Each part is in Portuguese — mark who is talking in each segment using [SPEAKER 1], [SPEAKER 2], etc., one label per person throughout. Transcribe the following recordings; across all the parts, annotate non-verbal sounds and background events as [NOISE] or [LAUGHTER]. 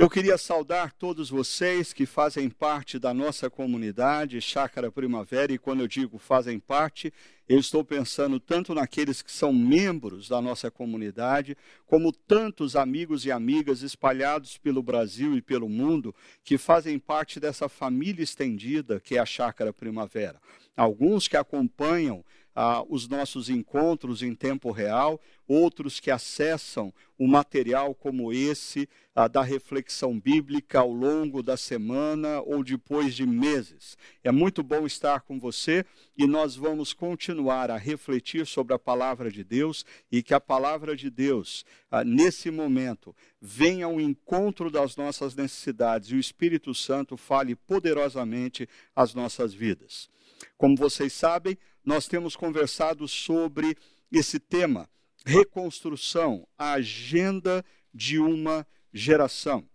[SPEAKER 1] Eu queria saudar todos vocês que fazem parte da nossa comunidade Chácara Primavera, e quando eu digo fazem parte, eu estou pensando tanto naqueles que são membros da nossa comunidade, como tantos amigos e amigas espalhados pelo Brasil e pelo mundo que fazem parte dessa família estendida que é a Chácara Primavera. Alguns que acompanham ah, os nossos encontros em tempo real, outros que acessam o material como esse ah, da reflexão bíblica ao longo da semana ou depois de meses. É muito bom estar com você e nós vamos continuar a refletir sobre a palavra de Deus e que a palavra de Deus, ah, nesse momento, venha ao encontro das nossas necessidades e o Espírito Santo fale poderosamente às nossas vidas. Como vocês sabem, nós temos conversado sobre esse tema, reconstrução, a agenda de uma geração.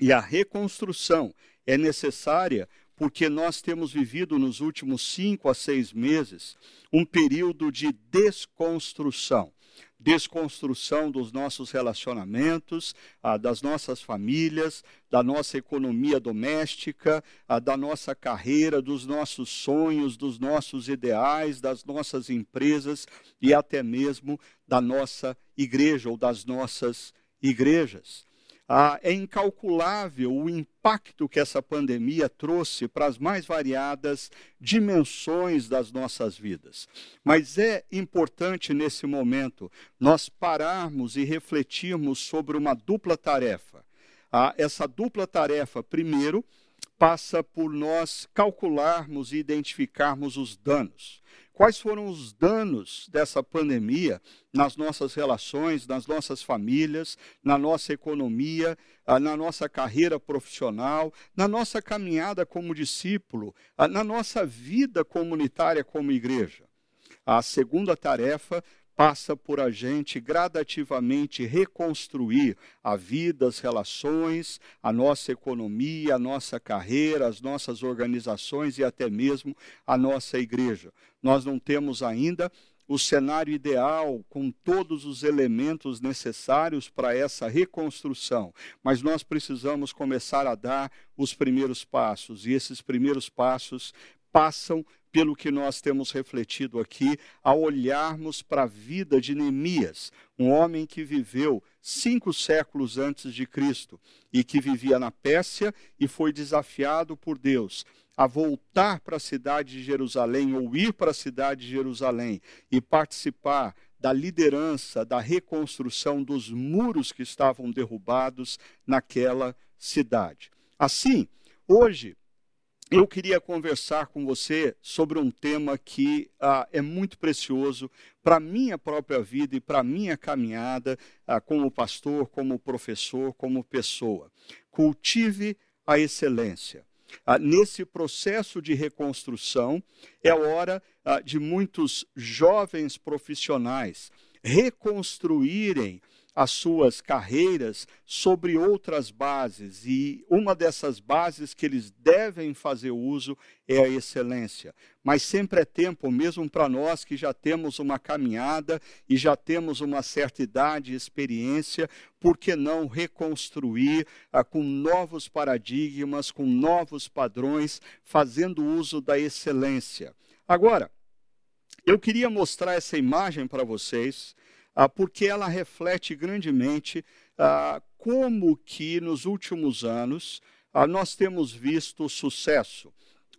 [SPEAKER 1] E a reconstrução é necessária porque nós temos vivido nos últimos cinco a seis meses um período de desconstrução desconstrução dos nossos relacionamentos, ah, das nossas famílias, da nossa economia doméstica, ah, da nossa carreira, dos nossos sonhos, dos nossos ideais, das nossas empresas e até mesmo da nossa igreja ou das nossas igrejas. Ah, é incalculável o impacto que essa pandemia trouxe para as mais variadas dimensões das nossas vidas. Mas é importante nesse momento nós pararmos e refletirmos sobre uma dupla tarefa. Ah, essa dupla tarefa, primeiro, passa por nós calcularmos e identificarmos os danos. Quais foram os danos dessa pandemia nas nossas relações, nas nossas famílias, na nossa economia, ah, na nossa carreira profissional, na nossa caminhada como discípulo, ah, na nossa vida comunitária como igreja? A segunda tarefa passa por a gente gradativamente reconstruir a vida, as relações, a nossa economia, a nossa carreira, as nossas organizações e até mesmo a nossa igreja. Nós não temos ainda o cenário ideal com todos os elementos necessários para essa reconstrução, mas nós precisamos começar a dar os primeiros passos, e esses primeiros passos passam pelo que nós temos refletido aqui, ao olharmos para a vida de Neemias, um homem que viveu cinco séculos antes de Cristo e que vivia na Pérsia e foi desafiado por Deus a voltar para a cidade de Jerusalém ou ir para a cidade de Jerusalém e participar da liderança, da reconstrução dos muros que estavam derrubados naquela cidade. Assim, hoje, eu queria conversar com você sobre um tema que ah, é muito precioso para a minha própria vida e para a minha caminhada ah, como pastor, como professor, como pessoa. Cultive a excelência. Ah, nesse processo de reconstrução, é hora ah, de muitos jovens profissionais reconstruírem as suas carreiras sobre outras bases, e uma dessas bases que eles devem fazer uso é a excelência. Mas sempre é tempo, mesmo para nós que já temos uma caminhada e já temos uma certa idade e experiência, por que não reconstruir ah, com novos paradigmas, com novos padrões, fazendo uso da excelência? Agora, eu queria mostrar essa imagem para vocês porque ela reflete grandemente ah, como que nos últimos anos ah, nós temos visto sucesso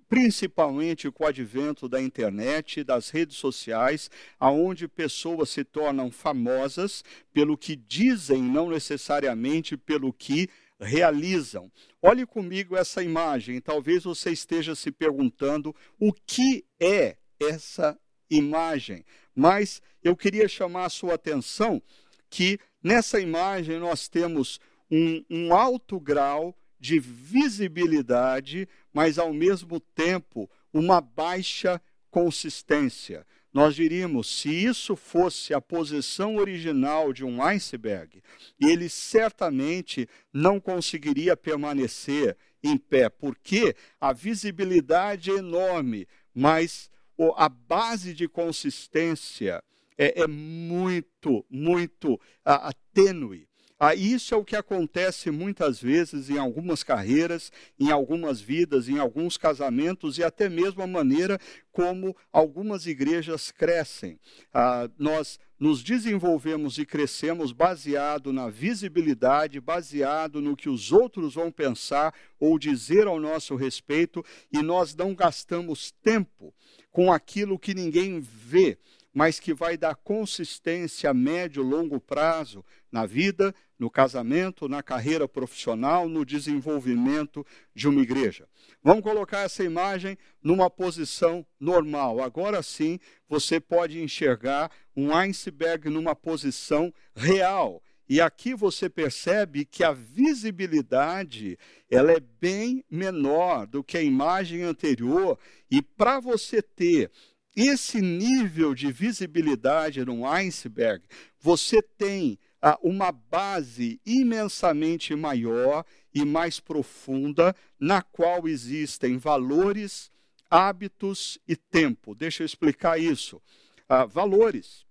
[SPEAKER 1] principalmente com o advento da internet, das redes sociais, aonde pessoas se tornam famosas pelo que dizem, não necessariamente pelo que realizam. Olhe comigo essa imagem, talvez você esteja se perguntando o que é essa imagem. Mas eu queria chamar a sua atenção que nessa imagem nós temos um, um alto grau de visibilidade, mas ao mesmo tempo uma baixa consistência. Nós diríamos, se isso fosse a posição original de um iceberg, ele certamente não conseguiria permanecer em pé, porque a visibilidade é enorme, mas a base de consistência é, é muito, muito a, a tênue. Ah, isso é o que acontece muitas vezes em algumas carreiras, em algumas vidas, em alguns casamentos e até mesmo a maneira como algumas igrejas crescem. Ah, nós nos desenvolvemos e crescemos baseado na visibilidade, baseado no que os outros vão pensar ou dizer ao nosso respeito, e nós não gastamos tempo com aquilo que ninguém vê, mas que vai dar consistência a médio longo prazo na vida, no casamento, na carreira profissional, no desenvolvimento de uma igreja. Vamos colocar essa imagem numa posição normal. Agora sim, você pode enxergar um iceberg numa posição real. E aqui você percebe que a visibilidade ela é bem menor do que a imagem anterior. E para você ter esse nível de visibilidade num iceberg, você tem ah, uma base imensamente maior e mais profunda, na qual existem valores, hábitos e tempo. Deixa eu explicar isso. Ah, valores.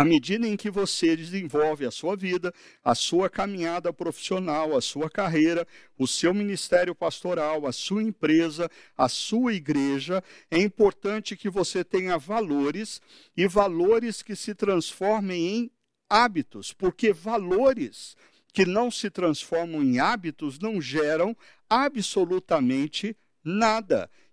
[SPEAKER 1] À medida em que você desenvolve a sua vida, a sua caminhada profissional, a sua carreira, o seu ministério pastoral, a sua empresa, a sua igreja, é importante que você tenha valores e valores que se transformem em hábitos, porque valores que não se transformam em hábitos não geram absolutamente nada.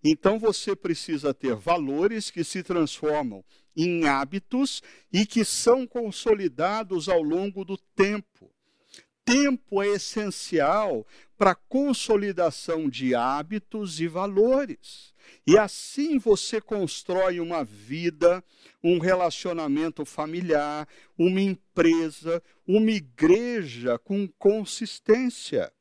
[SPEAKER 1] Então você precisa ter valores que se transformam em hábitos e que são consolidados ao longo do tempo. Tempo é essencial para a consolidação de hábitos e valores. E assim você constrói uma vida, um relacionamento familiar, uma empresa, uma igreja com consistência.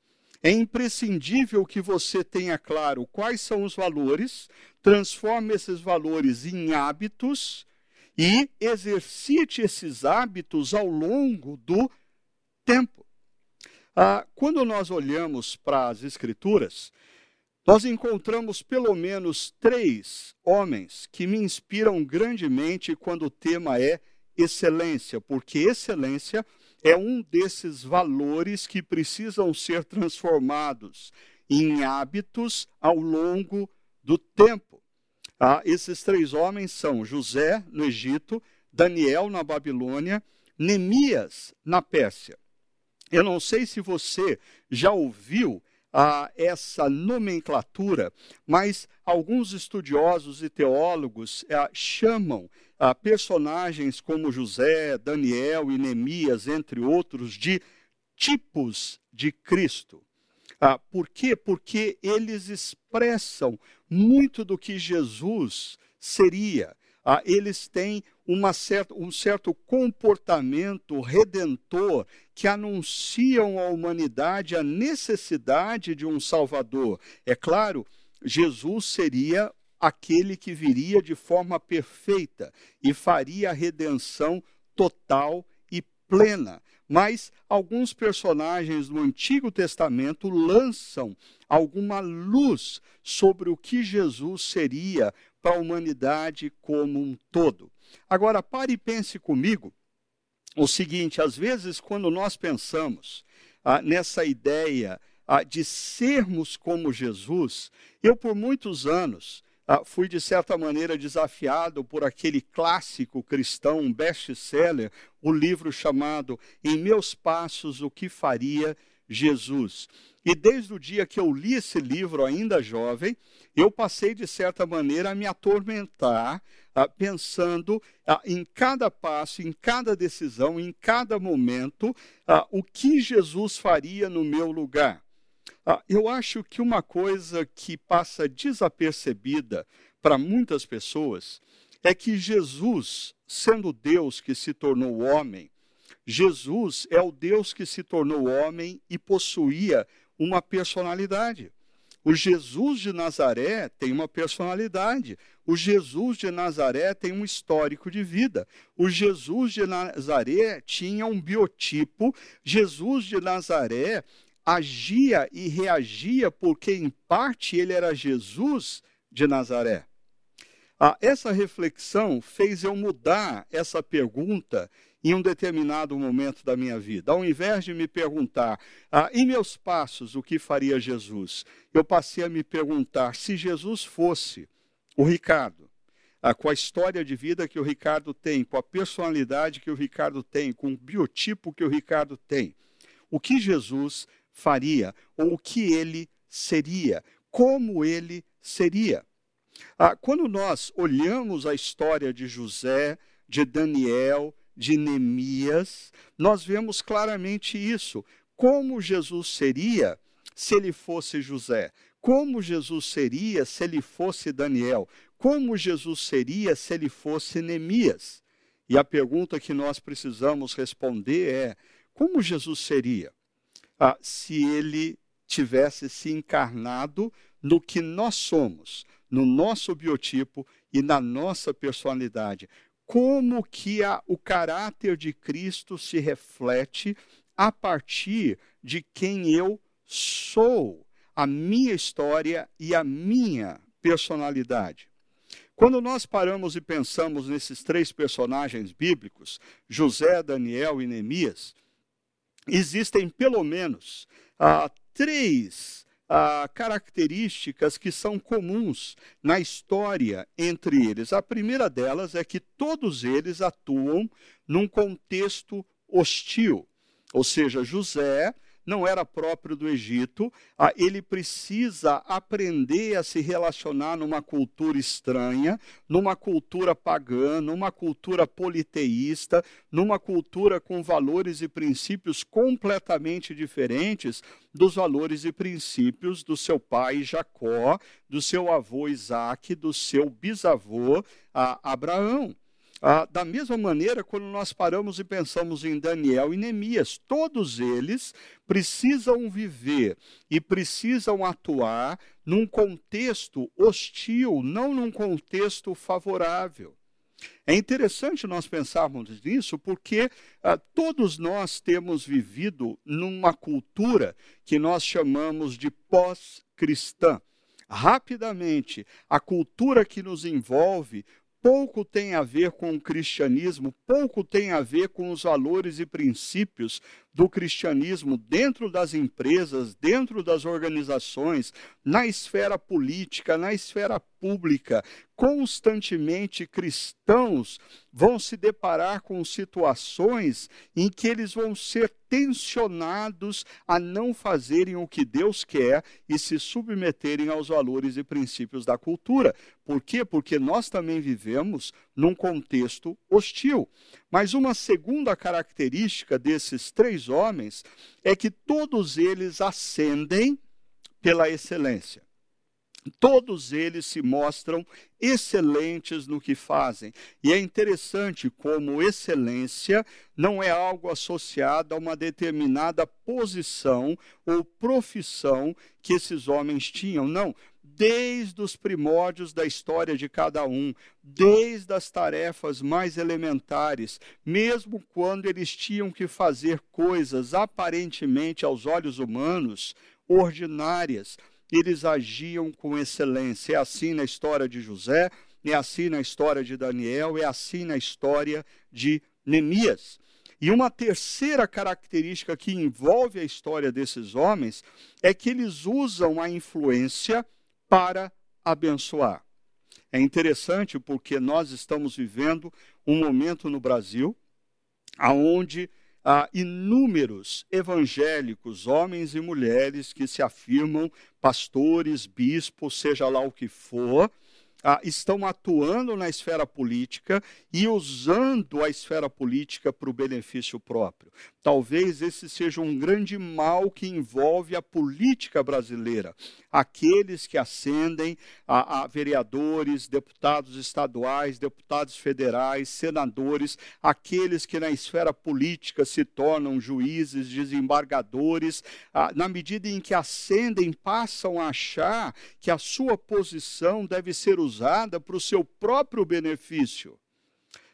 [SPEAKER 1] É imprescindível que você tenha claro quais são os valores, transforme esses valores em hábitos e exercite esses hábitos ao longo do tempo. Ah, quando nós olhamos para as Escrituras, nós encontramos pelo menos três homens que me inspiram grandemente quando o tema é excelência, porque excelência é um desses valores que precisam ser transformados em hábitos ao longo do tempo. Ah, esses três homens são José, no Egito, Daniel, na Babilônia, Neemias, na Pérsia. Eu não sei se você já ouviu ah, essa nomenclatura, mas alguns estudiosos e teólogos ah, chamam ah, personagens como José, Daniel e Neemias, entre outros, de tipos de Cristo. Ah, por quê? Porque eles expressam muito do que Jesus seria. Ah, eles têm uma certa, um certo comportamento redentor que anunciam à humanidade a necessidade de um Salvador. É claro, Jesus seria aquele que viria de forma perfeita e faria a redenção total e plena. Mas alguns personagens do Antigo Testamento lançam alguma luz sobre o que Jesus seria para a humanidade como um todo. Agora, pare e pense comigo o seguinte: às vezes, quando nós pensamos ah, nessa ideia ah, de sermos como Jesus, eu, por muitos anos, fui, de certa maneira, desafiado por aquele clássico cristão, best-seller, o livro chamado Em Meus Passos, O que Faria Jesus. E desde o dia que eu li esse livro, ainda jovem, eu passei, de certa maneira, a me atormentar, ah, pensando ah, em cada passo, em cada decisão, em cada momento, ah, o que Jesus faria no meu lugar. Ah, eu acho que uma coisa que passa desapercebida para muitas pessoas é que Jesus, sendo Deus que se tornou homem, Jesus é o Deus que se tornou homem e possuía uma personalidade. O Jesus de Nazaré tem uma personalidade. O Jesus de Nazaré tem um histórico de vida. O Jesus de Nazaré tinha um biotipo. Jesus de Nazaré agia e reagia porque, em parte, ele era Jesus de Nazaré. Ah, essa reflexão fez eu mudar essa pergunta em um determinado momento da minha vida. Ao invés de me perguntar, ah, em meus passos, o que faria Jesus? Eu passei a me perguntar se Jesus fosse o Ricardo, ah, com a história de vida que o Ricardo tem, com a personalidade que o Ricardo tem, com o biotipo que o Ricardo tem, o que Jesus faria ou o que ele seria, como ele seria. Ah, quando nós olhamos a história de José, de Daniel, de Neemias, nós vemos claramente isso. Como Jesus seria se ele fosse José? Como Jesus seria se ele fosse Daniel? Como Jesus seria se ele fosse Neemias? E a pergunta que nós precisamos responder é: como Jesus seria ah, se ele tivesse se encarnado no que nós somos, no nosso biotipo e na nossa personalidade? Como que a, o caráter de Cristo se reflete a partir de quem eu sou, a minha história e a minha personalidade? Quando nós paramos e pensamos nesses três personagens bíblicos, José, Daniel e Neemias, existem pelo menos ah, três ah, características que são comuns na história entre eles. A primeira delas é que todos eles atuam num contexto hostil. Ou seja, José não era próprio do Egito, ah, ele precisa aprender a se relacionar numa cultura estranha, numa cultura pagã, numa cultura politeísta, numa cultura com valores e princípios completamente diferentes dos valores e princípios do seu pai Jacó, do seu avô Isaac, do seu bisavô ah, Abraão. Ah, da mesma maneira, quando nós paramos e pensamos em Daniel e Neemias, todos eles precisam viver e precisam atuar num contexto hostil, não num contexto favorável. É interessante nós pensarmos nisso porque ah, todos nós temos vivido numa cultura que nós chamamos de pós-cristã. Rapidamente, a cultura que nos envolve pouco tem a ver com o cristianismo, pouco tem a ver com os valores e princípios do cristianismo dentro das empresas, dentro das organizações, na esfera política, na esfera pública. Constantemente cristãos vão se deparar com situações em que eles vão ser tensionados a não fazerem o que Deus quer e se submeterem aos valores e princípios da cultura. Por quê? Porque nós também vivemos num contexto hostil. Mas uma segunda característica desses três homens é que todos eles ascendem pela excelência. Todos eles se mostram excelentes no que fazem. E é interessante como excelência não é algo associado a uma determinada posição ou profissão que esses homens tinham. Não, desde os primórdios da história de cada um, desde as tarefas mais elementares, mesmo quando eles tinham que fazer coisas aparentemente aos olhos humanos ordinárias, eles agiam com excelência. É assim na história de José, é assim na história de Daniel, é assim na história de Neemias. E uma terceira característica que envolve a história desses homens é que eles usam a influência para abençoar. É interessante porque nós estamos vivendo um momento no Brasil onde há inúmeros evangélicos, homens e mulheres, que se afirmam pastores, bispos, seja lá o que for, ah, estão atuando na esfera política e usando a esfera política para o benefício próprio. Talvez esse seja um grande mal que envolve a política brasileira. Aqueles que ascendem a, a vereadores, deputados estaduais, deputados federais, senadores, aqueles que na esfera política se tornam juízes, desembargadores, ah, na medida em que ascendem, passam a achar que a sua posição deve ser usada usada para o seu próprio benefício.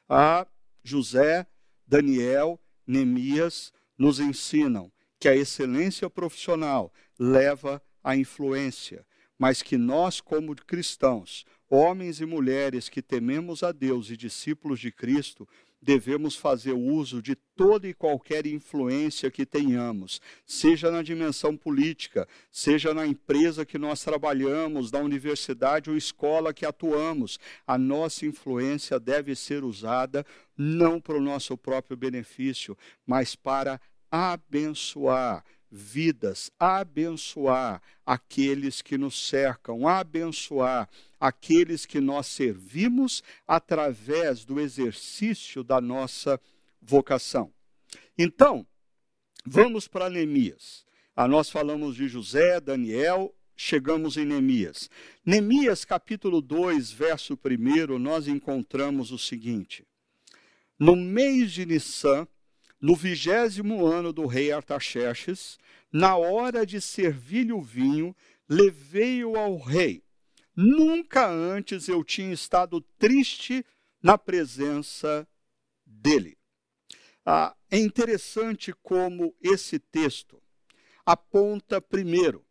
[SPEAKER 1] A José, Daniel, Neemias nos ensinam que a excelência profissional leva à influência, mas que nós, como cristãos, homens e mulheres que tememos a Deus e discípulos de Cristo, devemos fazer uso de toda e qualquer influência que tenhamos, seja na dimensão política, seja na empresa que nós trabalhamos, na universidade ou escola que atuamos. A nossa influência deve ser usada não para o nosso próprio benefício, mas para abençoar vidas, abençoar aqueles que nos cercam, abençoar aqueles que nós servimos através do exercício da nossa vocação. Então, vamos para Neemias. Ah, nós falamos de José, Daniel, chegamos em Neemias. Neemias, capítulo 2, verso 1, nós encontramos o seguinte: No mês de Nissan, no vigésimo ano do rei Artaxerxes, na hora de servir-lhe o vinho, levei-o ao rei Nunca antes eu tinha estado triste na presença dele. Ah, é interessante como esse texto aponta primeiro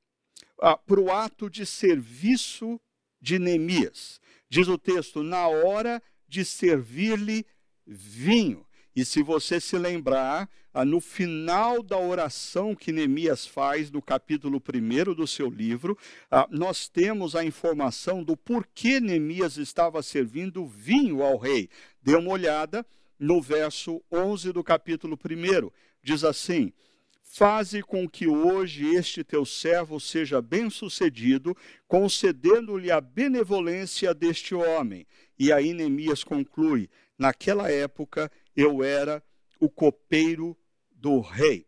[SPEAKER 1] ah, para o ato de serviço de Neemias. Diz o texto, na hora de servir-lhe vinho. E se você se lembrar, ah, no final da oração que Neemias faz, no capítulo 1 do seu livro, ah, nós temos a informação do porquê Neemias estava servindo vinho ao rei. Dê uma olhada no verso 11 do capítulo 1. Diz assim: Faze com que hoje este teu servo seja bem-sucedido, concedendo-lhe a benevolência deste homem. E aí Neemias conclui: Naquela época eu era o copeiro do rei.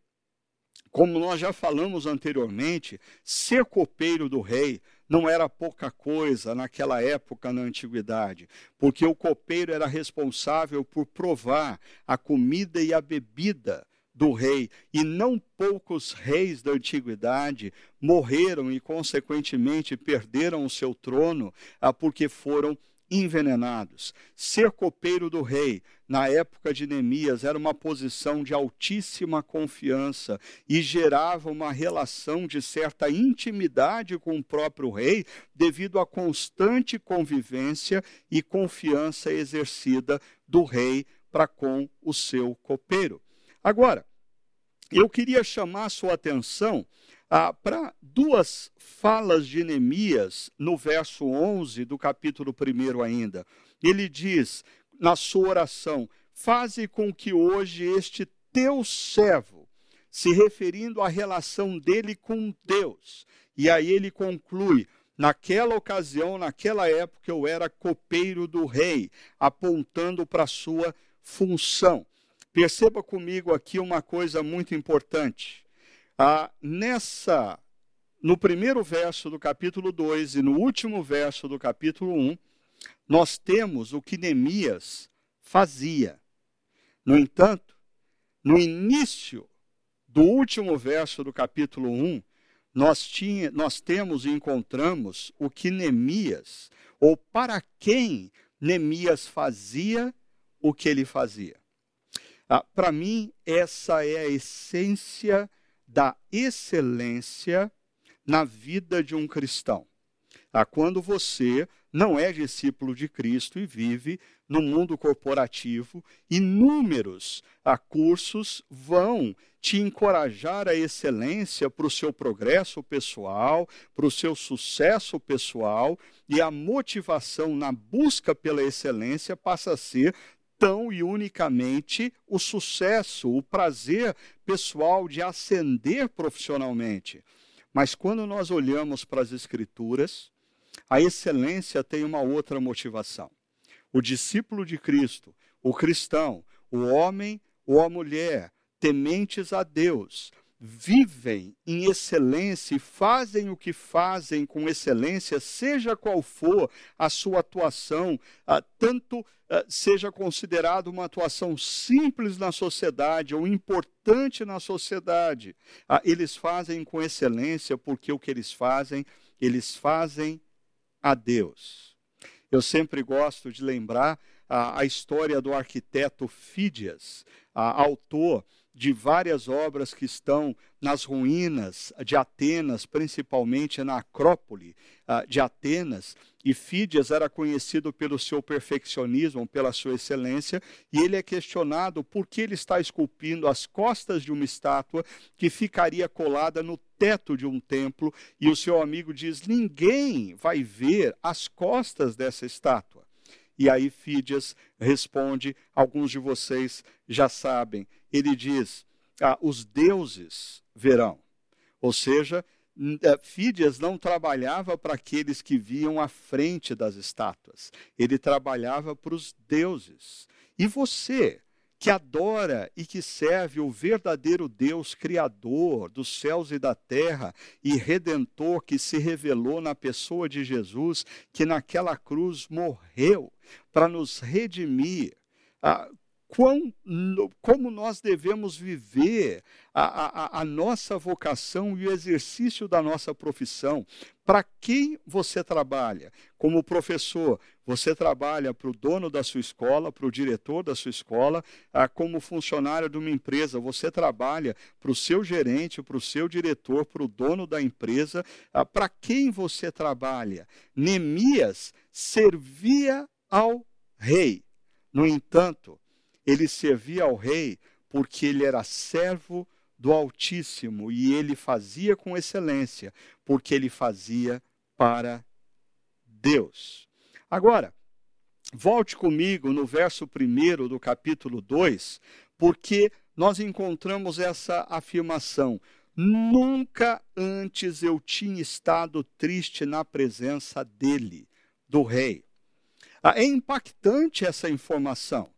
[SPEAKER 1] Como nós já falamos anteriormente, ser copeiro do rei não era pouca coisa naquela época na antiguidade, porque o copeiro era responsável por provar a comida e a bebida do rei, e não poucos reis da antiguidade morreram e, consequentemente, perderam o seu trono ah, porque foram envenenados. Ser copeiro do rei, na época de Neemias, era uma posição de altíssima confiança e gerava uma relação de certa intimidade com o próprio rei, devido à constante convivência e confiança exercida do rei para com o seu copeiro. Agora, eu queria chamar a sua atenção ah, para duas falas de Neemias no verso 11 do capítulo 1 ainda. Ele diz na sua oração: Faze com que hoje este teu servo, se referindo à relação dele com Deus, e aí ele conclui: Naquela ocasião, naquela época, eu era copeiro do rei, apontando para a sua função. Perceba comigo aqui uma coisa muito importante. Ah, nessa, no primeiro verso do capítulo 2 e no último verso do capítulo 1, nós temos o que Neemias fazia. No entanto, no início do último verso do capítulo 1, nós, tinha, nós temos e encontramos o que Neemias, ou para quem Neemias fazia o que ele fazia. Ah, para mim, essa é a essência da excelência na vida de um cristão. Ah, quando você não é discípulo de Cristo e vive no mundo corporativo, inúmeros ah, cursos vão te encorajar a excelência para o seu progresso pessoal, para o seu sucesso pessoal, e a motivação na busca pela excelência passa a ser tão e unicamente o sucesso, o prazer pessoal de ascender profissionalmente. Mas quando nós olhamos para as Escrituras, a excelência tem uma outra motivação. O discípulo de Cristo, o cristão, o homem ou a mulher, tementes a Deus, vivem em excelência e fazem o que fazem com excelência, seja qual for a sua atuação, ah, tanto ah, seja considerado uma atuação simples na sociedade ou importante na sociedade, ah, eles fazem com excelência porque o que eles fazem, eles fazem a Deus. Eu sempre gosto de lembrar a história do arquiteto Fídias, autor de várias obras que estão nas ruínas de Atenas, principalmente na Acrópole uh, de Atenas. E Fídias era conhecido pelo seu perfeccionismo, pela sua excelência, e ele é questionado por que ele está esculpindo as costas de uma estátua que ficaria colada no teto de um templo, e o seu amigo diz: ninguém vai ver as costas dessa estátua. E aí Fídias responde, alguns de vocês já sabem, ele diz: ah, os deuses verão. Ou seja, eh, Fídias não trabalhava para aqueles que viam à frente das estátuas, ele trabalhava para os deuses. E você, que adora e que serve o verdadeiro Deus Criador dos céus e da terra e Redentor que se revelou na pessoa de Jesus, que naquela cruz morreu para nos redimir. Ah, quão, como nós devemos viver a, a, a, nossa vocação e o exercício da nossa profissão. Para quem você trabalha? Como professor, você trabalha para o dono da sua escola, para o diretor da sua escola, ah, como funcionário de uma empresa, você trabalha para o seu gerente, para o seu diretor, para o dono da empresa. Ah, para quem você trabalha? Neemias servia ao rei. No entanto, ele servia ao rei porque ele era servo do Altíssimo e ele fazia com excelência, porque ele fazia para Deus. Agora, volte comigo no verso 1 do capítulo 2, porque nós encontramos essa afirmação: Nunca antes eu tinha estado triste na presença dele, do rei. Ah, é impactante essa informação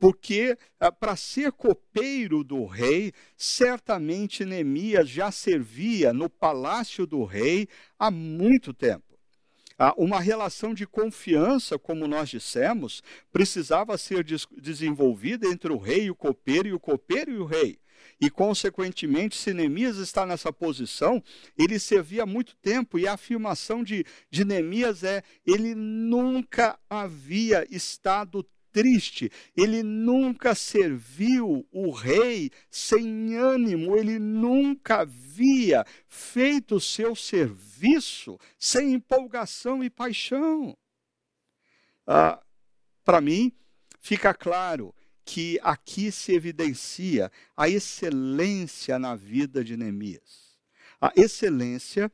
[SPEAKER 1] porque ah, para ser copeiro do rei, certamente Neemias já servia no palácio do rei há muito tempo. Ah, uma relação de confiança, como nós dissemos, precisava ser des desenvolvida entre o rei e o copeiro, e o copeiro e o rei. E, consequentemente, se Neemias está nessa posição, ele servia há muito tempo, e a afirmação de, de Neemias é: ele nunca havia estado triste. Ele nunca serviu o rei sem ânimo, ele nunca havia feito o seu serviço sem empolgação e paixão. Ah, Para mim, fica claro que aqui se evidencia a excelência na vida de Neemias. A excelência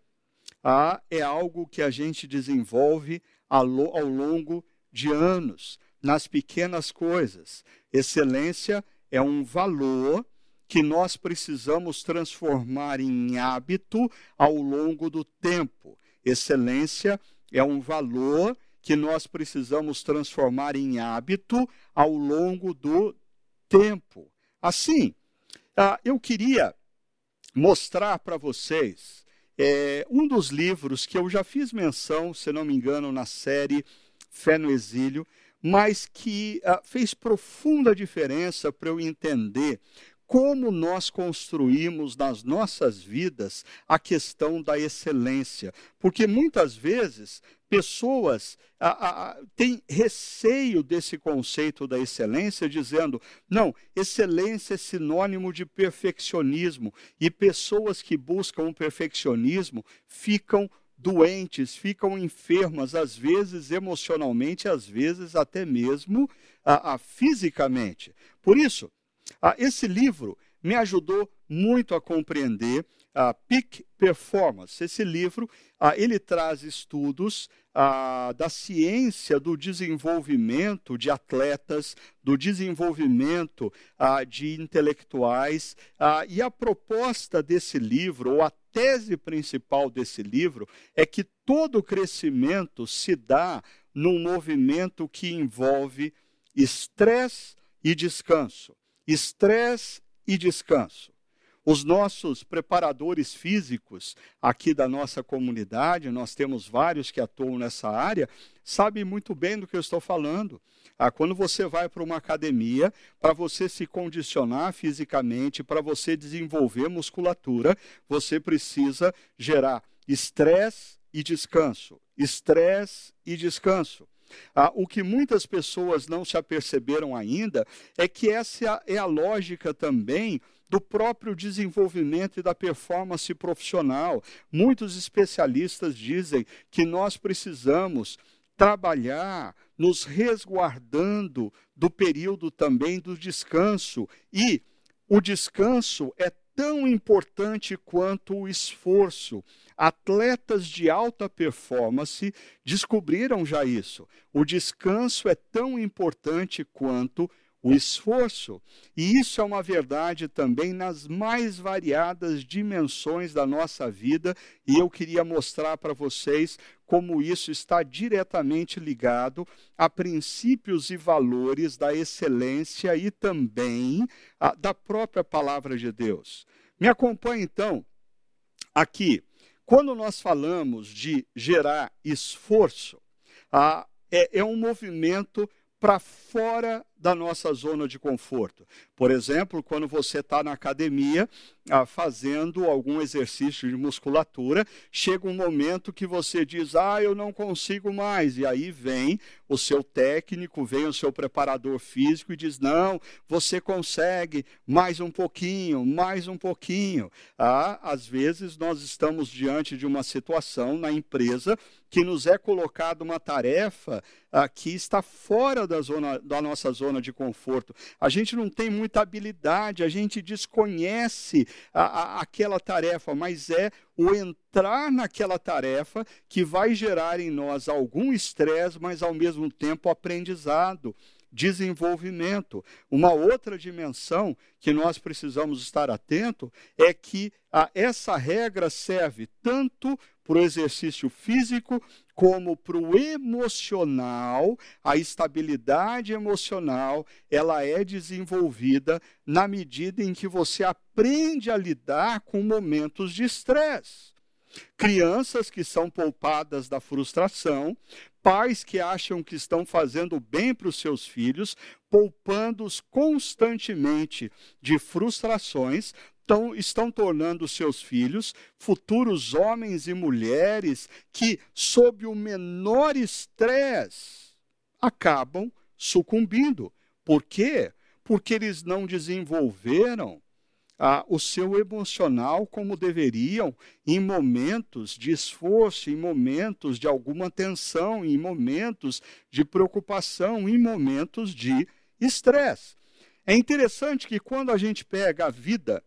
[SPEAKER 1] ah, é algo que a gente desenvolve ao longo de anos nas pequenas coisas. Excelência é um valor que nós precisamos transformar em hábito ao longo do tempo. Excelência é um valor que nós precisamos transformar em hábito ao longo do tempo. Assim, ah, eu queria mostrar para vocês é, um dos livros que eu já fiz menção, se não me engano, na série Fé no Exílio, mas que uh, fez profunda diferença para eu entender como nós construímos nas nossas vidas a questão da excelência. Porque muitas vezes pessoas têm receio desse conceito da excelência, dizendo: não, excelência é sinônimo de perfeccionismo, e pessoas que buscam o perfeccionismo ficam doentes, ficam enfermas, às vezes emocionalmente, às vezes até mesmo a, a fisicamente. Por isso, a, esse livro me ajudou muito a compreender a Peak Performance. Esse livro ele traz estudos da ciência do desenvolvimento de atletas, do desenvolvimento de intelectuais. e a proposta desse livro, ou a tese principal desse livro é que todo crescimento se dá num movimento que envolve estresse e descanso. Estresse e descanso. Os nossos preparadores físicos aqui da nossa comunidade, nós temos vários que atuam nessa área, sabem muito bem do que eu estou falando. Ah, quando você vai para uma academia, para você se condicionar fisicamente, para você desenvolver musculatura, você precisa gerar estresse e descanso. Estresse e descanso. Ah, o que muitas pessoas não se aperceberam ainda é que essa é a lógica também do próprio desenvolvimento e da performance profissional. Muitos especialistas dizem que nós precisamos trabalhar nos resguardando do período também do descanso. E o descanso é tão importante quanto o esforço. Atletas de alta performance descobriram já isso. O descanso é tão importante quanto o esforço. E isso é uma verdade também nas mais variadas dimensões da nossa vida, e eu queria mostrar para vocês como isso está diretamente ligado a princípios e valores da excelência e também a, da própria palavra de Deus. Me acompanhe então aqui. Quando nós falamos de gerar esforço, é, é um movimento para fora da nossa zona de conforto. Por exemplo, quando você está na academia ah, fazendo algum exercício de musculatura, chega um momento que você diz: Ah, eu não consigo mais. E aí vem o seu técnico, vem o seu preparador físico e diz: Não, você consegue mais um pouquinho, mais um pouquinho. Ah, às vezes nós estamos diante de uma situação na empresa que nos é colocada uma tarefa ah, que está fora da, zona, da nossa zona zona de conforto. A gente não tem muita habilidade, a gente desconhece a, a, aquela tarefa, mas é o entrar naquela tarefa que vai gerar em nós algum estresse, mas ao mesmo tempo aprendizado desenvolvimento. Uma outra dimensão que nós precisamos estar atento é que a, essa regra serve tanto para o exercício físico como para o emocional, a estabilidade emocional, ela é desenvolvida na medida em que você aprende a lidar com momentos de estresse. Crianças que são poupadas da frustração, pais que acham que estão fazendo bem para os seus filhos, poupando-os constantemente de frustrações, estão, estão tornando seus filhos futuros homens e mulheres que, sob o menor estresse, acabam sucumbindo. Por quê? Porque eles não desenvolveram ah, o seu emocional como deveriam em momentos de esforço, em momentos de alguma tensão, em momentos de preocupação, em momentos de estresse. É interessante que quando a gente pega a vida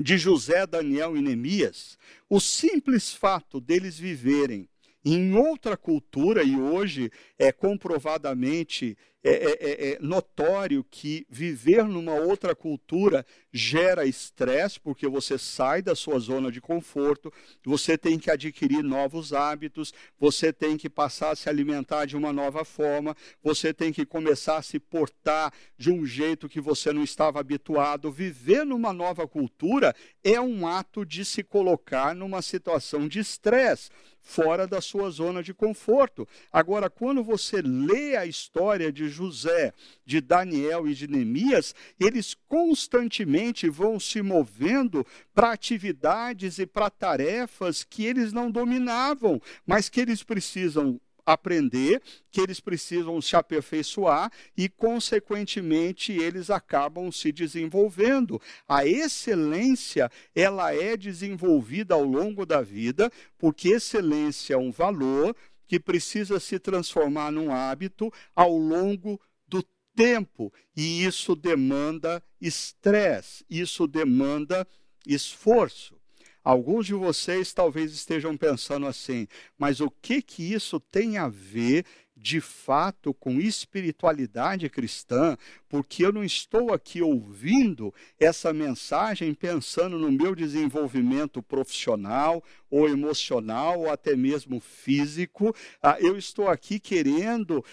[SPEAKER 1] de José, Daniel e Neemias, o simples fato deles viverem em outra cultura, e hoje é comprovadamente é, é, é, é, notório que viver numa outra cultura gera estresse, porque você sai da sua zona de conforto, você tem que adquirir novos hábitos, você tem que passar a se alimentar de uma nova forma, você tem que começar a se portar de um jeito que você não estava habituado. Viver numa nova cultura é um ato de se colocar numa situação de estresse fora da sua zona de conforto. Agora, quando você lê a história de José, de Daniel e de Neemias, eles constantemente vão se movendo para atividades e para tarefas que eles não dominavam, mas que eles precisam aprender, que eles precisam se aperfeiçoar e, consequentemente, eles acabam se desenvolvendo. A excelência, ela é desenvolvida ao longo da vida, porque excelência é um valor que precisa se transformar num hábito ao longo do tempo, e isso demanda estresse, isso demanda esforço. Alguns de vocês talvez estejam pensando assim, mas o que que isso tem a ver de fato com espiritualidade cristã, porque eu não estou aqui ouvindo essa mensagem pensando no meu desenvolvimento profissional ou emocional ou até mesmo físico. Ah, eu estou aqui querendo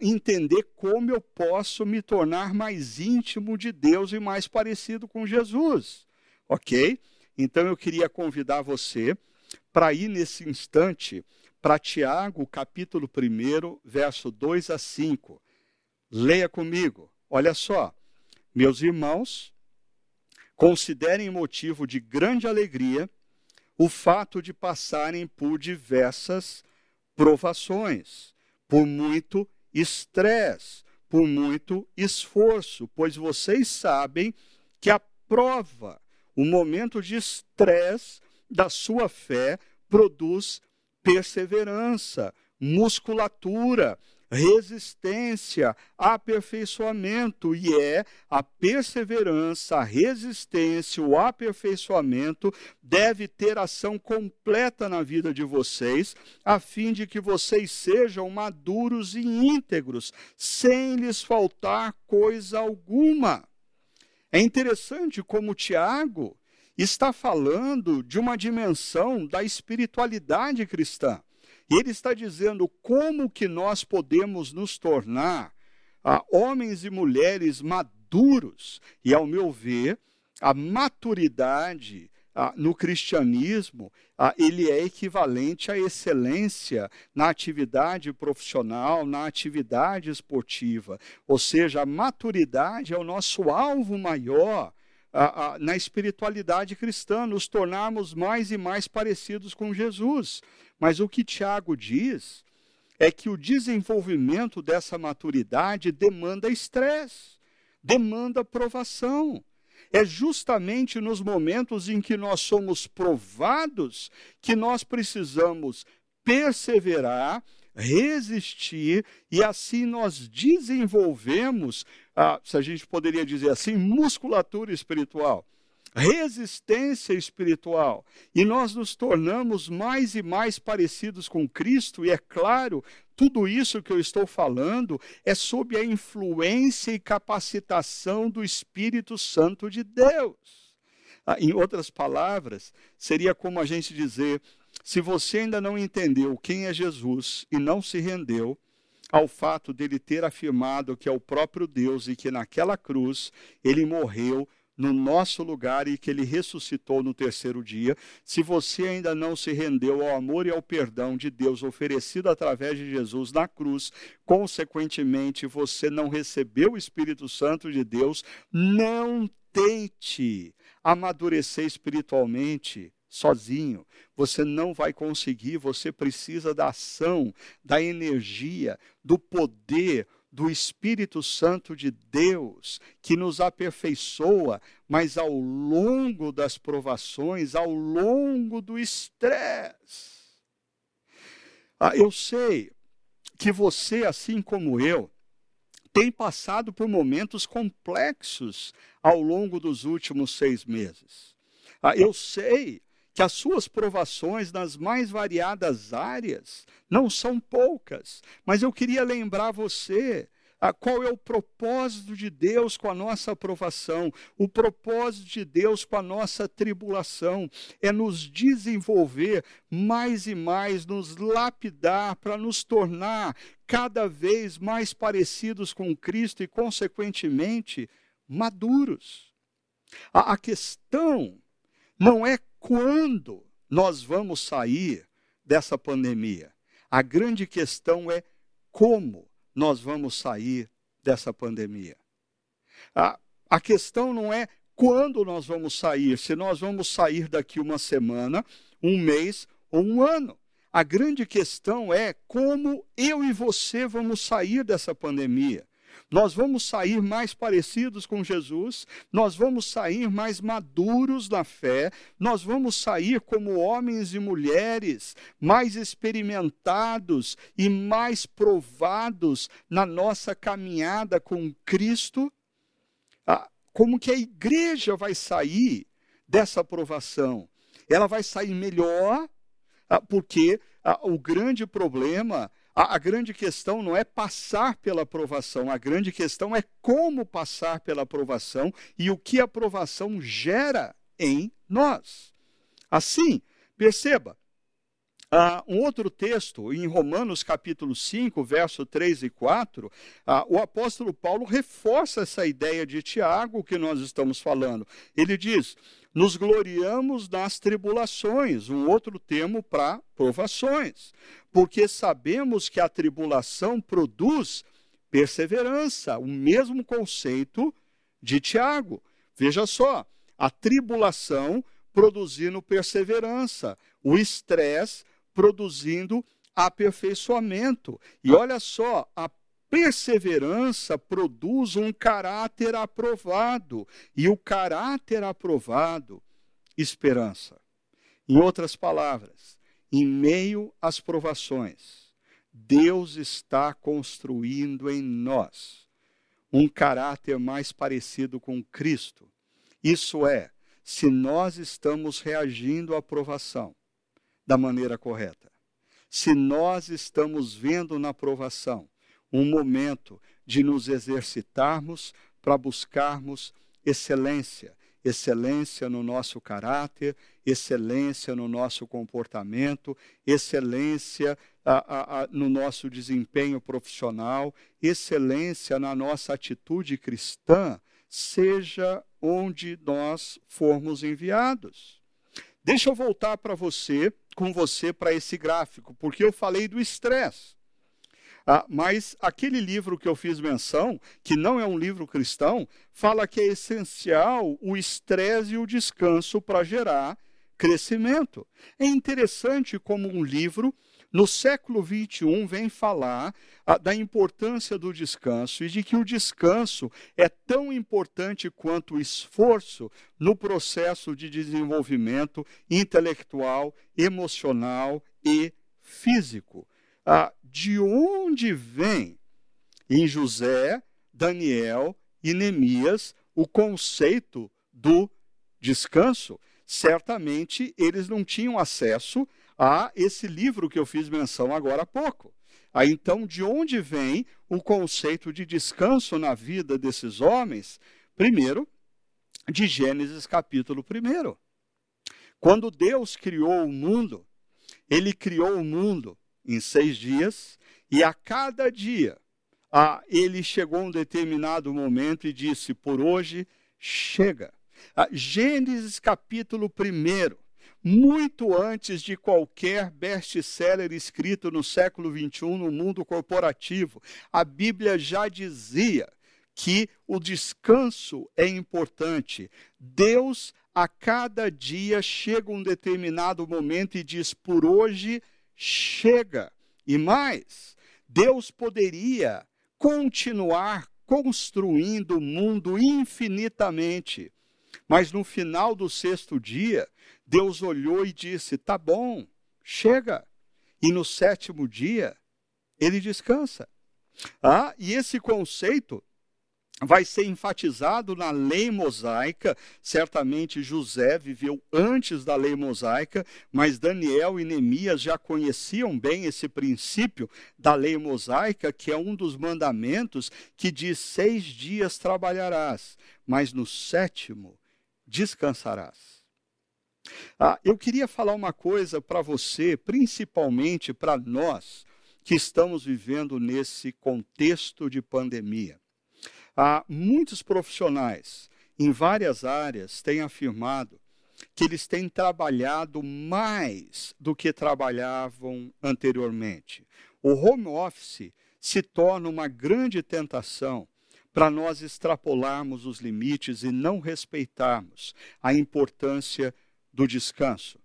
[SPEAKER 1] entender como eu posso me tornar mais íntimo de Deus e mais parecido com Jesus. Ok? Então eu queria convidar você para ir nesse instante para Tiago, capítulo 1, verso 2 a 5. Leia comigo. Olha só. Meus irmãos, considerem motivo de grande alegria o fato de passarem por diversas provações, por muito estresse, por muito esforço, pois vocês sabem que a prova, o momento de estresse da sua fé produz perseverança, musculatura, resistência, aperfeiçoamento, e é a perseverança, a resistência, o aperfeiçoamento deve ter ação completa na vida de vocês, a fim de que vocês sejam maduros e íntegros, sem lhes faltar coisa alguma. É interessante como Tiago está falando de uma dimensão da espiritualidade cristã. E ele está dizendo como que nós podemos nos tornar ah, homens e mulheres maduros. E, ao meu ver, a maturidade ah, no cristianismo, ah, ele é equivalente à excelência na atividade profissional, na atividade esportiva. Ou seja, a maturidade é o nosso alvo maior ah, na espiritualidade cristã, nos tornarmos mais e mais parecidos com Jesus. Mas o que Tiago diz é que o desenvolvimento dessa maturidade demanda estresse, demanda provação. É justamente nos momentos em que nós somos provados que nós precisamos perseverar, resistir, e assim nós desenvolvemos, ah, se a gente poderia dizer assim, musculatura espiritual resistência espiritual. E nós nos tornamos mais e mais parecidos com Cristo, e é claro, tudo isso que eu estou falando é sob a influência e capacitação do Espírito Santo de Deus. Ah, em outras palavras, seria como a gente dizer: se você ainda não entendeu quem é Jesus e não se rendeu, ao fato dele ter afirmado que é o próprio Deus e que naquela cruz ele morreu no nosso lugar e que ele ressuscitou no terceiro dia. Se você ainda não se rendeu ao amor e ao perdão de Deus oferecido através de Jesus na cruz, consequentemente você não recebeu o Espírito Santo de Deus, não tente amadurecer espiritualmente sozinho. Você não vai conseguir, você precisa da ação, da energia, do poder, do Espírito Santo de Deus, que nos aperfeiçoa, mas ao longo das provações, ao longo do estresse. Ah, eu sei que você, assim como eu, tem passado por momentos complexos ao longo dos últimos seis meses. Ah, eu sei que as suas provações nas mais variadas áreas não são poucas, mas eu queria lembrar você qual é o propósito de Deus com a nossa aprovação? O propósito de Deus com a nossa tribulação é nos desenvolver mais e mais, nos lapidar para nos tornar cada vez mais parecidos com Cristo e, consequentemente, maduros. A, a questão não é quando nós vamos sair dessa pandemia. A grande questão é como nós vamos sair dessa pandemia. A, a questão não é quando nós vamos sair, se nós vamos sair daqui uma semana, um mês ou um ano. A grande questão é como eu e você vamos sair dessa pandemia. Nós vamos sair mais parecidos com Jesus, nós vamos sair mais maduros na fé, nós vamos sair como homens e mulheres mais experimentados e mais provados na nossa caminhada com Cristo. Ah, como que a igreja vai sair dessa aprovação? Ela vai sair melhor, ah, porque ah, o grande problema a, a, grande questão não é passar pela aprovação, a grande questão é como passar pela aprovação e o que a aprovação gera em nós. Assim, perceba, Uh, um outro texto, em Romanos capítulo 5, verso 3 e 4, uh, o apóstolo Paulo reforça essa ideia de Tiago que nós estamos falando. Ele diz: nos gloriamos nas tribulações, um outro termo para provações, porque sabemos que a tribulação produz perseverança, o mesmo conceito de Tiago. Veja só, a tribulação produzindo perseverança, o estresse produzindo aperfeiçoamento. E olha só, a perseverança produz um caráter aprovado, e o caráter aprovado, esperança. Em outras palavras, em meio às provações, Deus está construindo em nós um caráter mais parecido com Cristo. Isso é, se nós estamos reagindo à provação da maneira correta. Se nós estamos vendo na provação um momento de nos exercitarmos para buscarmos excelência, excelência no nosso caráter, excelência no nosso comportamento, excelência a, a, a, no nosso desempenho profissional, excelência na nossa atitude cristã, seja onde nós formos enviados. Deixa eu voltar para você, com você, para esse gráfico, porque eu falei do estresse. Ah, mas aquele livro que eu fiz menção, que não é um livro cristão, fala que é essencial o estresse e o descanso para gerar crescimento. É interessante como um livro no século XXI vem falar ah, da importância do descanso e de que o descanso é tão importante quanto o esforço no processo de desenvolvimento intelectual, emocional e físico. Ah, de onde vem em José, Daniel e Neemias o conceito do descanso? Certamente eles não tinham acesso a esse livro que eu fiz menção agora há pouco. Aí então, de onde vem o conceito de descanso na vida desses homens? Primeiro, de Gênesis capítulo 1. Quando Deus criou o mundo, ele criou o mundo em seis dias, e a cada dia ah, ele chegou a um determinado momento e disse: Por hoje chega. Ah, Gênesis capítulo 1, muito antes de qualquer best-seller escrito no século XXI no mundo corporativo, a Bíblia já dizia que o descanso é importante. Deus, a cada dia, chega um determinado momento e diz: Por hoje chega. E mais, Deus poderia continuar construindo o mundo infinitamente. Mas no final do sexto dia, Deus olhou e disse: Tá bom, chega. E no sétimo dia, ele descansa. Ah, e esse conceito vai ser enfatizado na lei mosaica. Certamente José viveu antes da lei mosaica, mas Daniel e Neemias já conheciam bem esse princípio da lei mosaica, que é um dos mandamentos que diz: seis dias trabalharás, mas no sétimo descansarás. Ah, eu queria falar uma coisa para você, principalmente para nós que estamos vivendo nesse contexto de pandemia. Há muitos profissionais em várias áreas têm afirmado que eles têm trabalhado mais do que trabalhavam anteriormente. O home office se torna uma grande tentação para nós extrapolarmos os limites e não respeitarmos a importância do descanso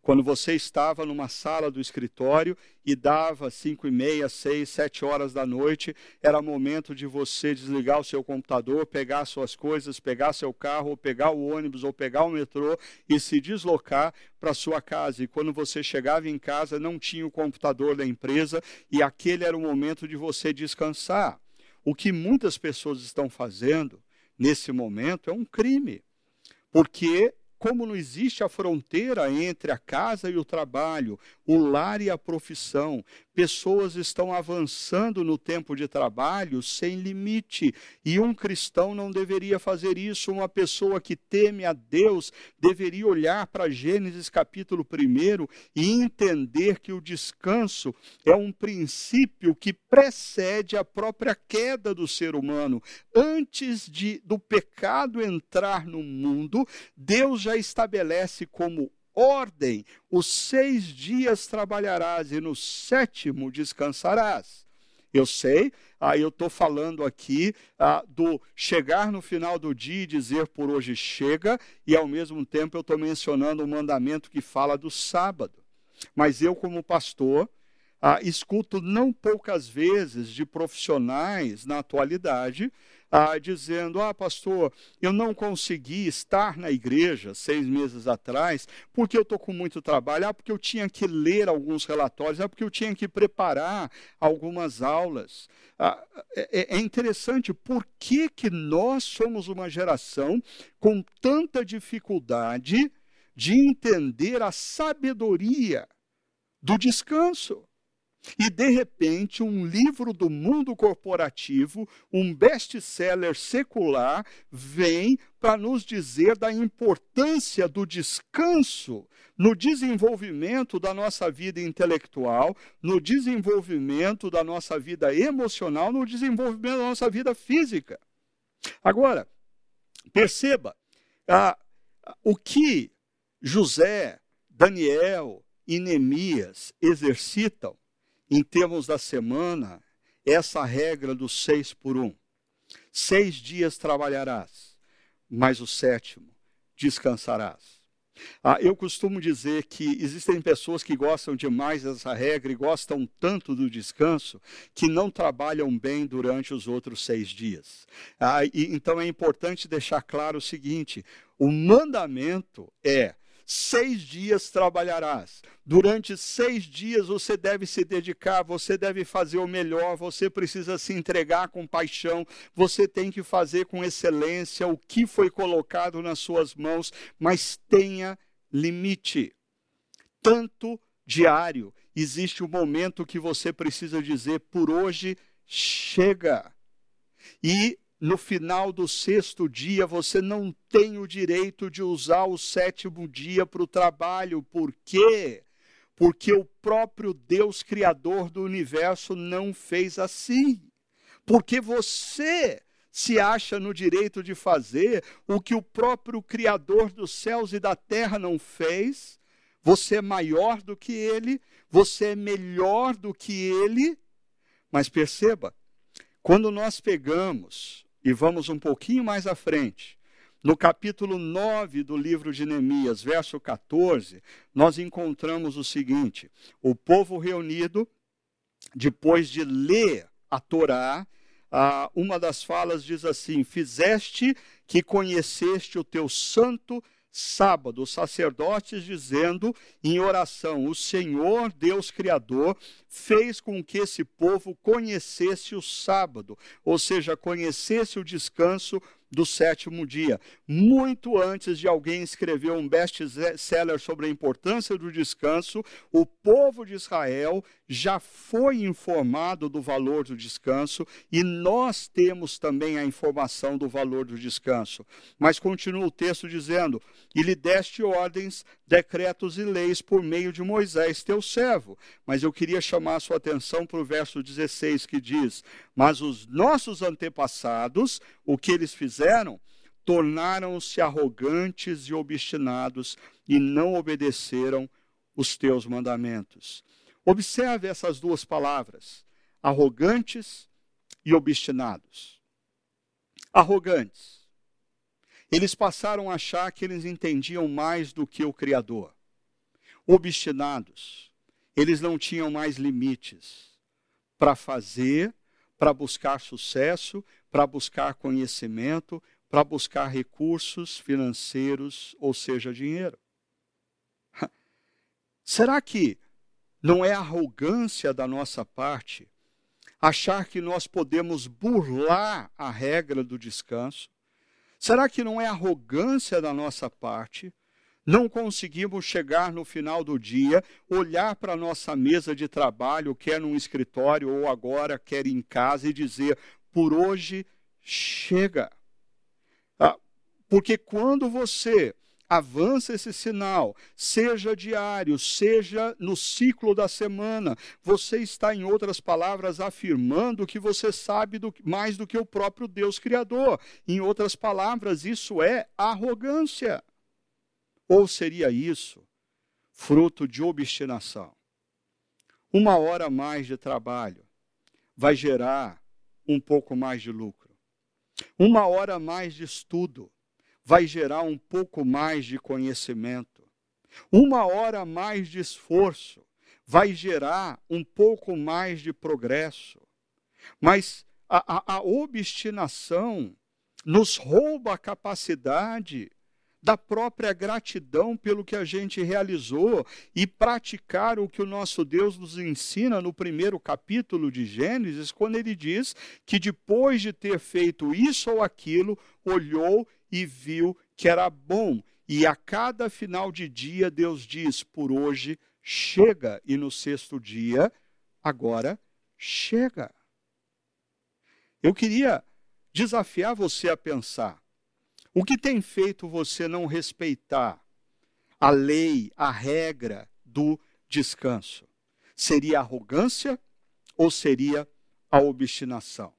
[SPEAKER 1] quando você estava numa sala do escritório e dava cinco e meia, seis, sete horas da noite, era momento de você desligar o seu computador, pegar suas coisas, pegar seu carro, ou pegar o ônibus, ou pegar o metrô e se deslocar para sua casa. E quando você chegava em casa, não tinha o computador da empresa e aquele era o momento de você descansar. O que muitas pessoas estão fazendo nesse momento é um crime, porque como não existe a fronteira entre a casa e o trabalho, o lar e a profissão, pessoas estão avançando no tempo de trabalho sem limite. E um cristão não deveria fazer isso. Uma pessoa que teme a Deus deveria olhar para Gênesis capítulo 1 e entender que o descanso é um princípio que precede a própria queda do ser humano. Antes de, do pecado entrar no mundo, Deus já estabelece como ordem: os seis dias trabalharás e no sétimo descansarás. Eu sei, aí eu estou falando aqui ah, do chegar no final do dia e dizer por hoje chega, e ao mesmo tempo eu estou mencionando o mandamento que fala do sábado. Mas eu, como pastor, ah, escuto não poucas vezes de profissionais na atualidade ah, dizendo: Ah, pastor, eu não consegui estar na igreja seis meses atrás porque eu estou com muito trabalho, ah, porque eu tinha que ler alguns relatórios, ah, porque eu tinha que preparar algumas aulas. Ah, é, é interessante por que, que nós somos uma geração com tanta dificuldade de entender a sabedoria do descanso. E, de repente, um livro do mundo corporativo, um best-seller secular, vem para nos dizer da importância do descanso no desenvolvimento da nossa vida intelectual, no desenvolvimento da nossa vida emocional, no desenvolvimento da nossa vida física. Agora, perceba, ah, o que José, Daniel e Neemias exercitam em termos da semana, essa regra do seis por um. Seis dias trabalharás, mas o sétimo descansarás. Ah, eu costumo dizer que existem pessoas que gostam demais dessa regra e gostam tanto do descanso que não trabalham bem durante os outros seis dias. Ah, e, então é importante deixar claro o seguinte: o mandamento é Seis dias trabalharás. Durante seis dias você deve se dedicar, você deve fazer o melhor, você precisa se entregar com paixão, você tem que fazer com excelência o que foi colocado nas suas mãos, mas tenha limite. Tanto diário, existe um momento que você precisa dizer: por hoje chega. E no final do sexto dia, você não tem o direito de usar o sétimo dia para o trabalho. Por quê? Porque o próprio Deus Criador do universo não fez assim. Porque você se acha no direito de fazer o que o próprio Criador dos céus e da terra não fez. Você é maior do que ele, você é melhor do que ele. Mas perceba, quando nós pegamos e vamos um pouquinho mais à frente. No capítulo 9 do livro de Neemias, verso 14, nós encontramos o seguinte: o povo reunido, depois de ler a Torá, uma das falas diz assim: Fizeste que conheceste o teu santo sábado, os sacerdotes dizendo em oração: O Senhor, Deus Criador, fez com que esse povo conhecesse o sábado, ou seja, conhecesse o descanso do sétimo dia. Muito antes de alguém escrever um best-seller sobre a importância do descanso, o povo de Israel já foi informado do valor do descanso e nós temos também a informação do valor do descanso. Mas continua o texto dizendo: E lhe deste ordens, decretos e leis por meio de Moisés, teu servo. Mas eu queria chamar a sua atenção para o verso 16 que diz: Mas os nossos antepassados, o que eles fizeram? Tornaram-se arrogantes e obstinados e não obedeceram os teus mandamentos. Observe essas duas palavras: arrogantes e obstinados. Arrogantes. Eles passaram a achar que eles entendiam mais do que o Criador. Obstinados. Eles não tinham mais limites para fazer para buscar sucesso, para buscar conhecimento, para buscar recursos financeiros, ou seja, dinheiro. [LAUGHS] Será que não é arrogância da nossa parte achar que nós podemos burlar a regra do descanso? Será que não é arrogância da nossa parte não conseguimos chegar no final do dia, olhar para a nossa mesa de trabalho, quer num escritório ou agora, quer em casa, e dizer: por hoje chega. Ah, porque quando você avança esse sinal, seja diário, seja no ciclo da semana, você está, em outras palavras, afirmando que você sabe do, mais do que o próprio Deus Criador. Em outras palavras, isso é arrogância. Ou seria isso fruto de obstinação? Uma hora mais de trabalho vai gerar um pouco mais de lucro. Uma hora mais de estudo vai gerar um pouco mais de conhecimento. Uma hora mais de esforço vai gerar um pouco mais de progresso. Mas a, a, a obstinação nos rouba a capacidade da própria gratidão pelo que a gente realizou e praticar o que o nosso Deus nos ensina no primeiro capítulo de Gênesis, quando ele diz que depois de ter feito isso ou aquilo, olhou e viu que era bom. E a cada final de dia, Deus diz: por hoje chega, e no sexto dia, agora chega. Eu queria desafiar você a pensar o que tem feito você não respeitar a lei, a regra do descanso? Seria arrogância ou seria a obstinação?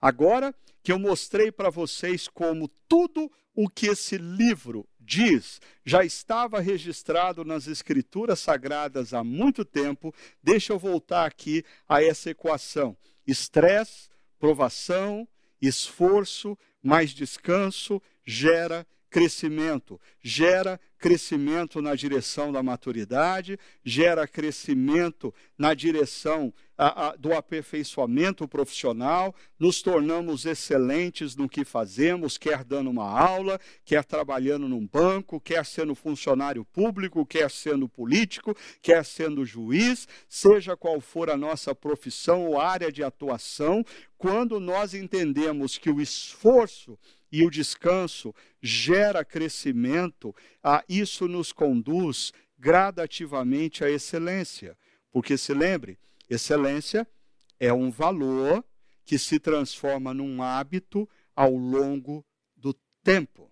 [SPEAKER 1] Agora que eu mostrei para vocês como tudo o que esse livro diz já estava registrado nas Escrituras Sagradas há muito tempo, deixa eu voltar aqui a essa equação: estresse, provação, esforço, mais descanso, gera crescimento, gera crescimento na direção da maturidade, gera crescimento na direção a, a, do aperfeiçoamento profissional, nos tornamos excelentes no que fazemos, quer dando uma aula, quer trabalhando num banco, quer sendo funcionário público, quer sendo político, quer sendo juiz, seja qual for a nossa profissão ou área de atuação, quando nós entendemos que o esforço e o descanso gera crescimento, a isso nos conduz gradativamente à excelência. Porque se lembre, excelência é um valor que se transforma num hábito ao longo do tempo.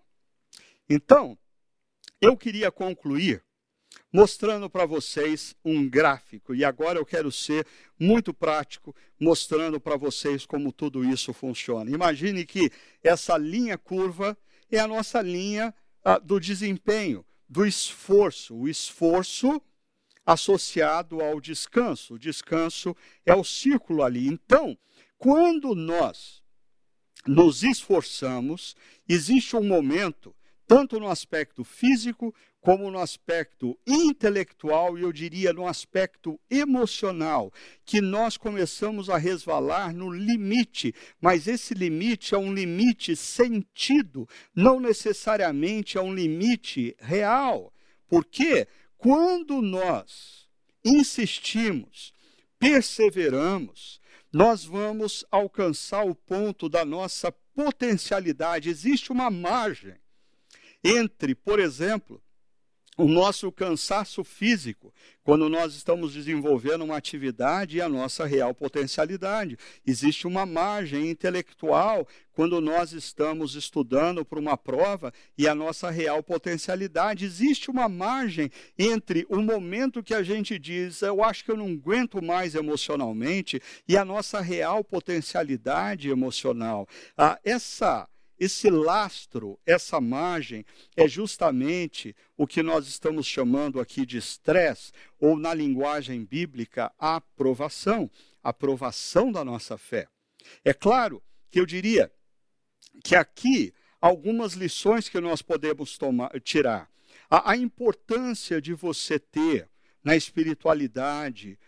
[SPEAKER 1] Então, eu queria concluir mostrando para vocês um gráfico. E agora eu quero ser muito prático, mostrando para vocês como tudo isso funciona. Imagine que essa linha curva é a nossa linha ah, do desempenho, do esforço. O esforço associado ao descanso. O descanso é o círculo ali. Então, quando nós nos esforçamos, existe um momento, tanto no aspecto físico como no aspecto intelectual e eu diria no aspecto emocional, que nós começamos a resvalar no limite, mas esse limite é um limite sentido, não necessariamente é um limite real. Porque quando nós insistimos, perseveramos, nós vamos alcançar o ponto da nossa potencialidade. Existe uma margem entre, por exemplo, o nosso cansaço físico, quando nós estamos desenvolvendo uma atividade e a nossa real potencialidade. Existe uma margem intelectual quando nós estamos estudando para uma prova e a nossa real potencialidade. Existe uma margem entre o momento que a gente diz, eu acho que eu não aguento mais emocionalmente, e a nossa real potencialidade emocional. Ah, essa esse lastro, essa margem, é justamente o que nós estamos chamando aqui de estresse, ou na linguagem bíblica, a aprovação, a aprovação da nossa fé. É claro que eu diria que aqui algumas lições que nós podemos tomar, tirar. A, a importância de você ter na espiritualidade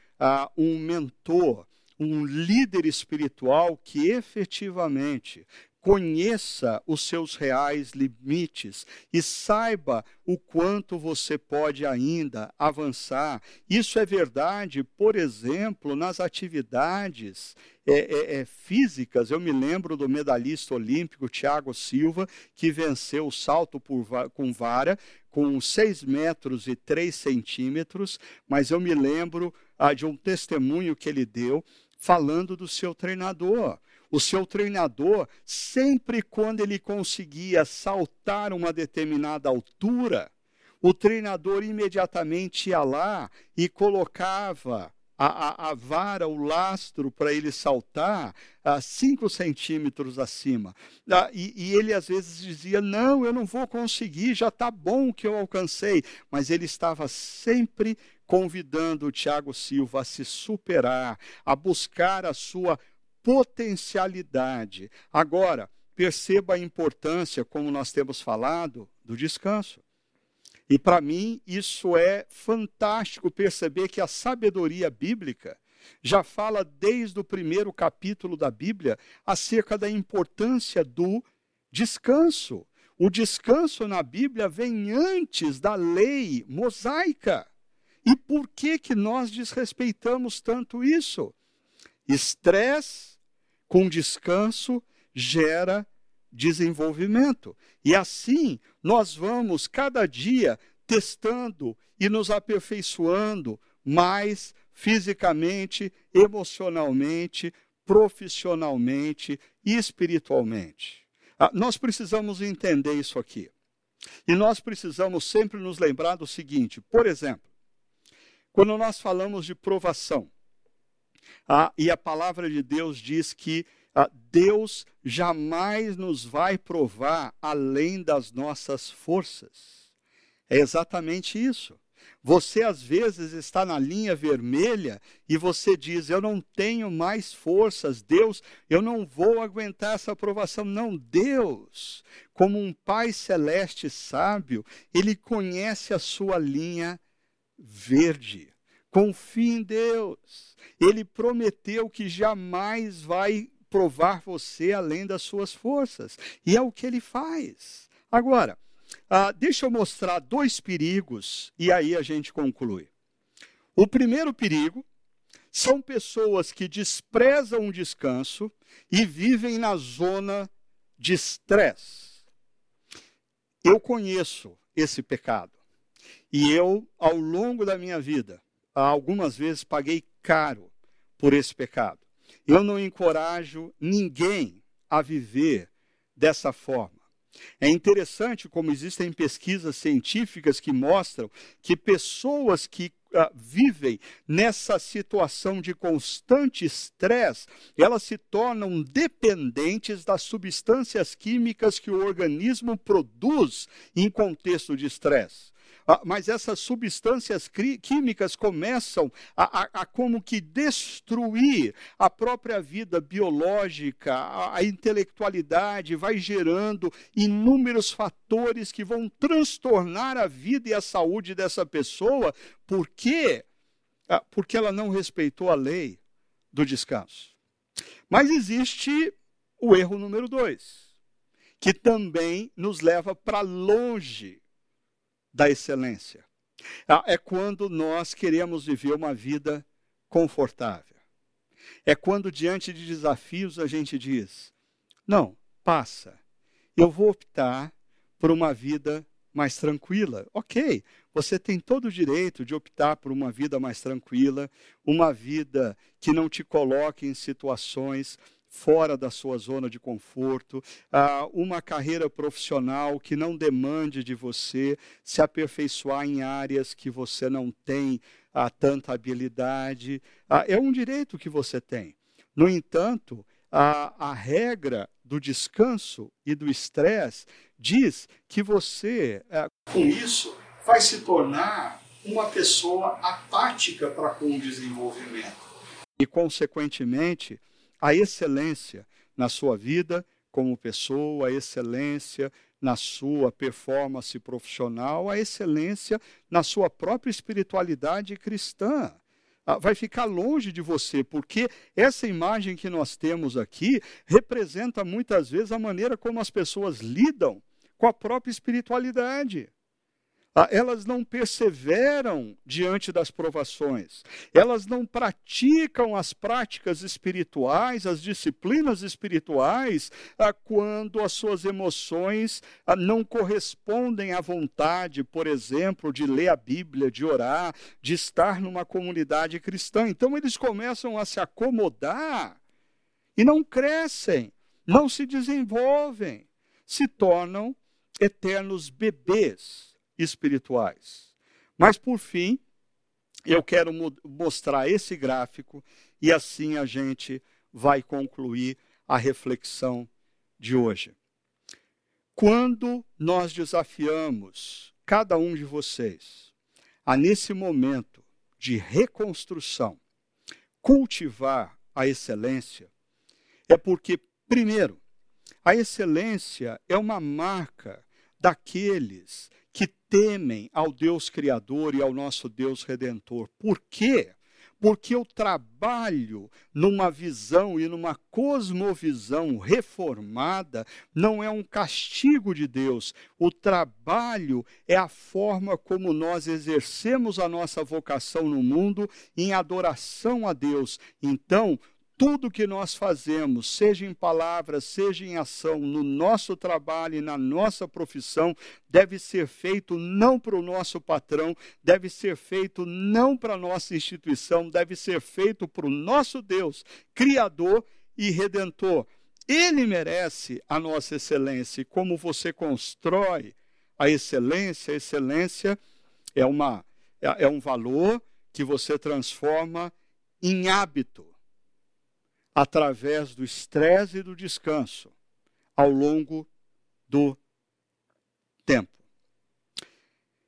[SPEAKER 1] um mentor, um líder espiritual que efetivamente conheça os seus reais limites e saiba o quanto você pode ainda avançar. Isso é verdade, por exemplo, nas atividades é, é, é, físicas. Eu me lembro do medalhista olímpico Tiago Silva, que venceu o salto por, com vara com 6 metros e 3 centímetros, mas eu me lembro ah, de um testemunho que ele deu falando do seu treinador o seu treinador, sempre quando ele conseguia saltar uma determinada altura, o treinador imediatamente ia lá e colocava a, a, a vara, o lastro para ele saltar a cinco centímetros acima. Ah, e, e, ele às vezes dizia: Não, eu não vou conseguir, já está bom que eu alcancei. Mas ele estava sempre convidando o Tiago Silva a se superar, a buscar a sua potencialidade. Agora, perceba a importância, como nós temos falado, do descanso. E para mim isso é fantástico perceber que a sabedoria bíblica já fala desde o primeiro capítulo da Bíblia acerca da importância do descanso. O descanso na Bíblia vem antes da lei mosaica. E por que que nós desrespeitamos tanto isso? Estresse com descanso gera desenvolvimento. E assim nós vamos cada dia testando e nos aperfeiçoando mais fisicamente, emocionalmente, profissionalmente e espiritualmente. Ah, nós precisamos entender isso aqui. E nós precisamos sempre nos lembrar do seguinte: por exemplo, quando nós falamos de provação, ah, e a palavra de Deus diz que ah, Deus jamais nos vai provar além das nossas forças. É exatamente isso. Você às vezes está na linha vermelha e você diz: Eu não tenho mais forças, Deus, eu não vou aguentar essa aprovação. Não, Deus, como um Pai celeste sábio, ele conhece a sua linha verde. Confie em Deus. Ele prometeu que jamais vai provar você além das suas forças. E é o que ele faz. Agora, ah, deixa eu mostrar dois perigos e aí a gente conclui. O primeiro perigo são pessoas que desprezam o descanso e vivem na zona de estresse. Eu conheço esse pecado e eu, ao longo da minha vida, algumas vezes paguei caro por esse pecado. Eu não encorajo ninguém a viver dessa forma. É interessante como existem pesquisas científicas que mostram que pessoas que uh, vivem nessa situação de constante estresse, elas se tornam dependentes das substâncias químicas que o organismo produz em contexto de estresse. Ah, mas essas substâncias químicas começam a, a, a, como que destruir a própria vida biológica, a, a intelectualidade, vai gerando inúmeros fatores que vão transtornar a vida e a saúde dessa pessoa. Por quê? Ah, porque ela não respeitou a lei do descanso. Mas existe o erro número dois, que também nos leva para longe da excelência. Ah, é quando nós queremos viver uma vida confortável. É quando, diante de desafios, a gente diz: não, passa, eu vou optar por uma vida mais tranquila. Ok, você tem todo o direito de optar por uma vida mais tranquila, uma vida que não te coloque em situações fora da sua zona de conforto, ah, uma carreira profissional que não demande de você se aperfeiçoar em áreas que você não tem ah, tanta habilidade. Ah, é um direito que você tem. No entanto, a, a regra do descanso e do estresse diz que você, com isso, vai se tornar uma pessoa apática para com o desenvolvimento. E, consequentemente, a excelência na sua vida como pessoa, a excelência na sua performance profissional, a excelência na sua própria espiritualidade cristã. Ah, vai ficar longe de você, porque essa imagem que nós temos aqui representa muitas vezes a maneira como as pessoas lidam com a própria espiritualidade. Ah, elas não perseveram diante das provações, elas não praticam as práticas espirituais, as disciplinas espirituais, ah, quando as suas emoções ah, não correspondem à vontade, por exemplo, de ler a Bíblia, de orar, de estar numa comunidade cristã. Então eles começam a se acomodar e não crescem, não se desenvolvem, se tornam eternos bebês espirituais. Mas, por fim, eu quero mostrar esse gráfico e assim a gente vai concluir a reflexão de hoje. Quando nós desafiamos cada um de vocês a, nesse momento de reconstrução, cultivar a excelência, é porque, primeiro, a excelência é uma marca daqueles que temem ao Deus Criador e ao nosso Deus Redentor. Por quê? Porque o trabalho numa visão e numa cosmovisão reformada não é um castigo de Deus. O trabalho é a forma como nós exercemos a nossa vocação no mundo em adoração a Deus. Então, tudo que nós fazemos, seja em palavras, seja em ação, no nosso trabalho e na nossa profissão, deve ser feito não para o nosso patrão, deve ser feito não para a nossa instituição, deve ser feito para o nosso Deus, Criador e Redentor. Ele merece a nossa excelência. E como você constrói a excelência, a excelência é, uma, é, é um valor que você transforma em hábito através do estresse e do descanso ao longo do tempo.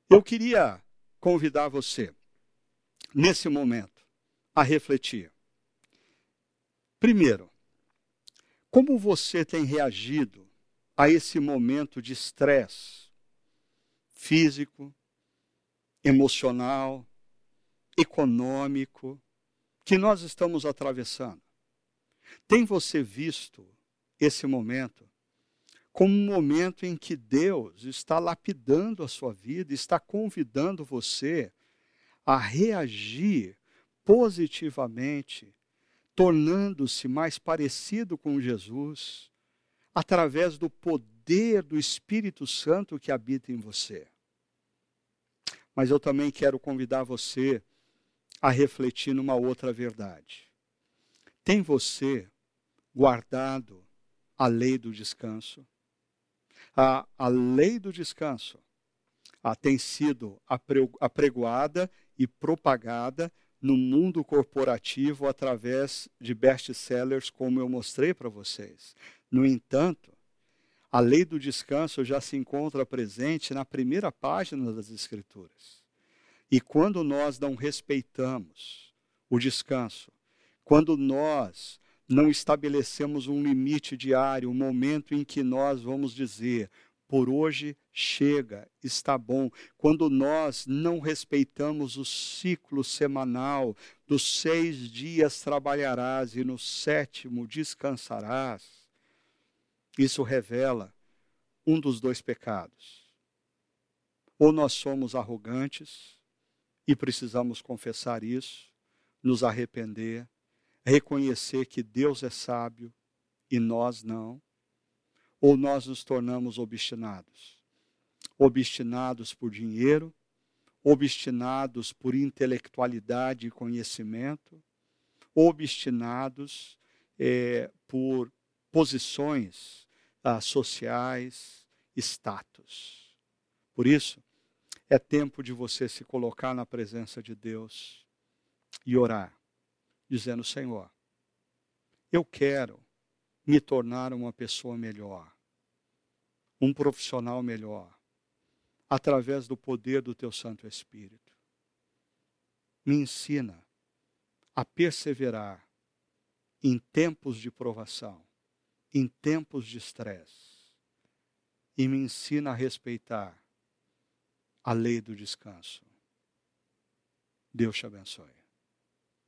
[SPEAKER 1] Eu queria convidar você, nesse momento, a refletir. Primeiro, como você tem reagido a esse momento de estresse físico, emocional, econômico que nós estamos atravessando? Tem você visto esse momento como um momento em que Deus está lapidando a sua vida, está convidando você a reagir positivamente, tornando-se mais parecido com Jesus, através do poder do Espírito Santo que habita em você. Mas eu também quero convidar você a refletir numa outra verdade. Tem você guardado a lei do descanso? A, a lei do descanso a, tem sido apregoada e propagada no mundo corporativo através de best-sellers, como eu mostrei para vocês. No entanto, a lei do descanso já se encontra presente na primeira página das Escrituras. E quando nós não respeitamos o descanso, quando nós não estabelecemos um limite diário, um momento em que nós vamos dizer, por hoje chega, está bom. Quando nós não respeitamos o ciclo semanal dos seis dias trabalharás e no sétimo descansarás, isso revela um dos dois pecados. Ou nós somos arrogantes e precisamos confessar isso, nos arrepender reconhecer que Deus é sábio e nós não? Ou nós nos tornamos obstinados? Obstinados por dinheiro, obstinados por intelectualidade e conhecimento, obstinados é, por posições ah, sociais, status. Por isso, é tempo de você se colocar na presença de Deus e orar dizendo: Senhor, eu quero me tornar uma pessoa melhor, um profissional melhor, através do poder do Teu Santo Espírito. Me ensina a perseverar em tempos de provação, em tempos de estresse, e me ensina a respeitar a lei do descanso. Deus te abençoe.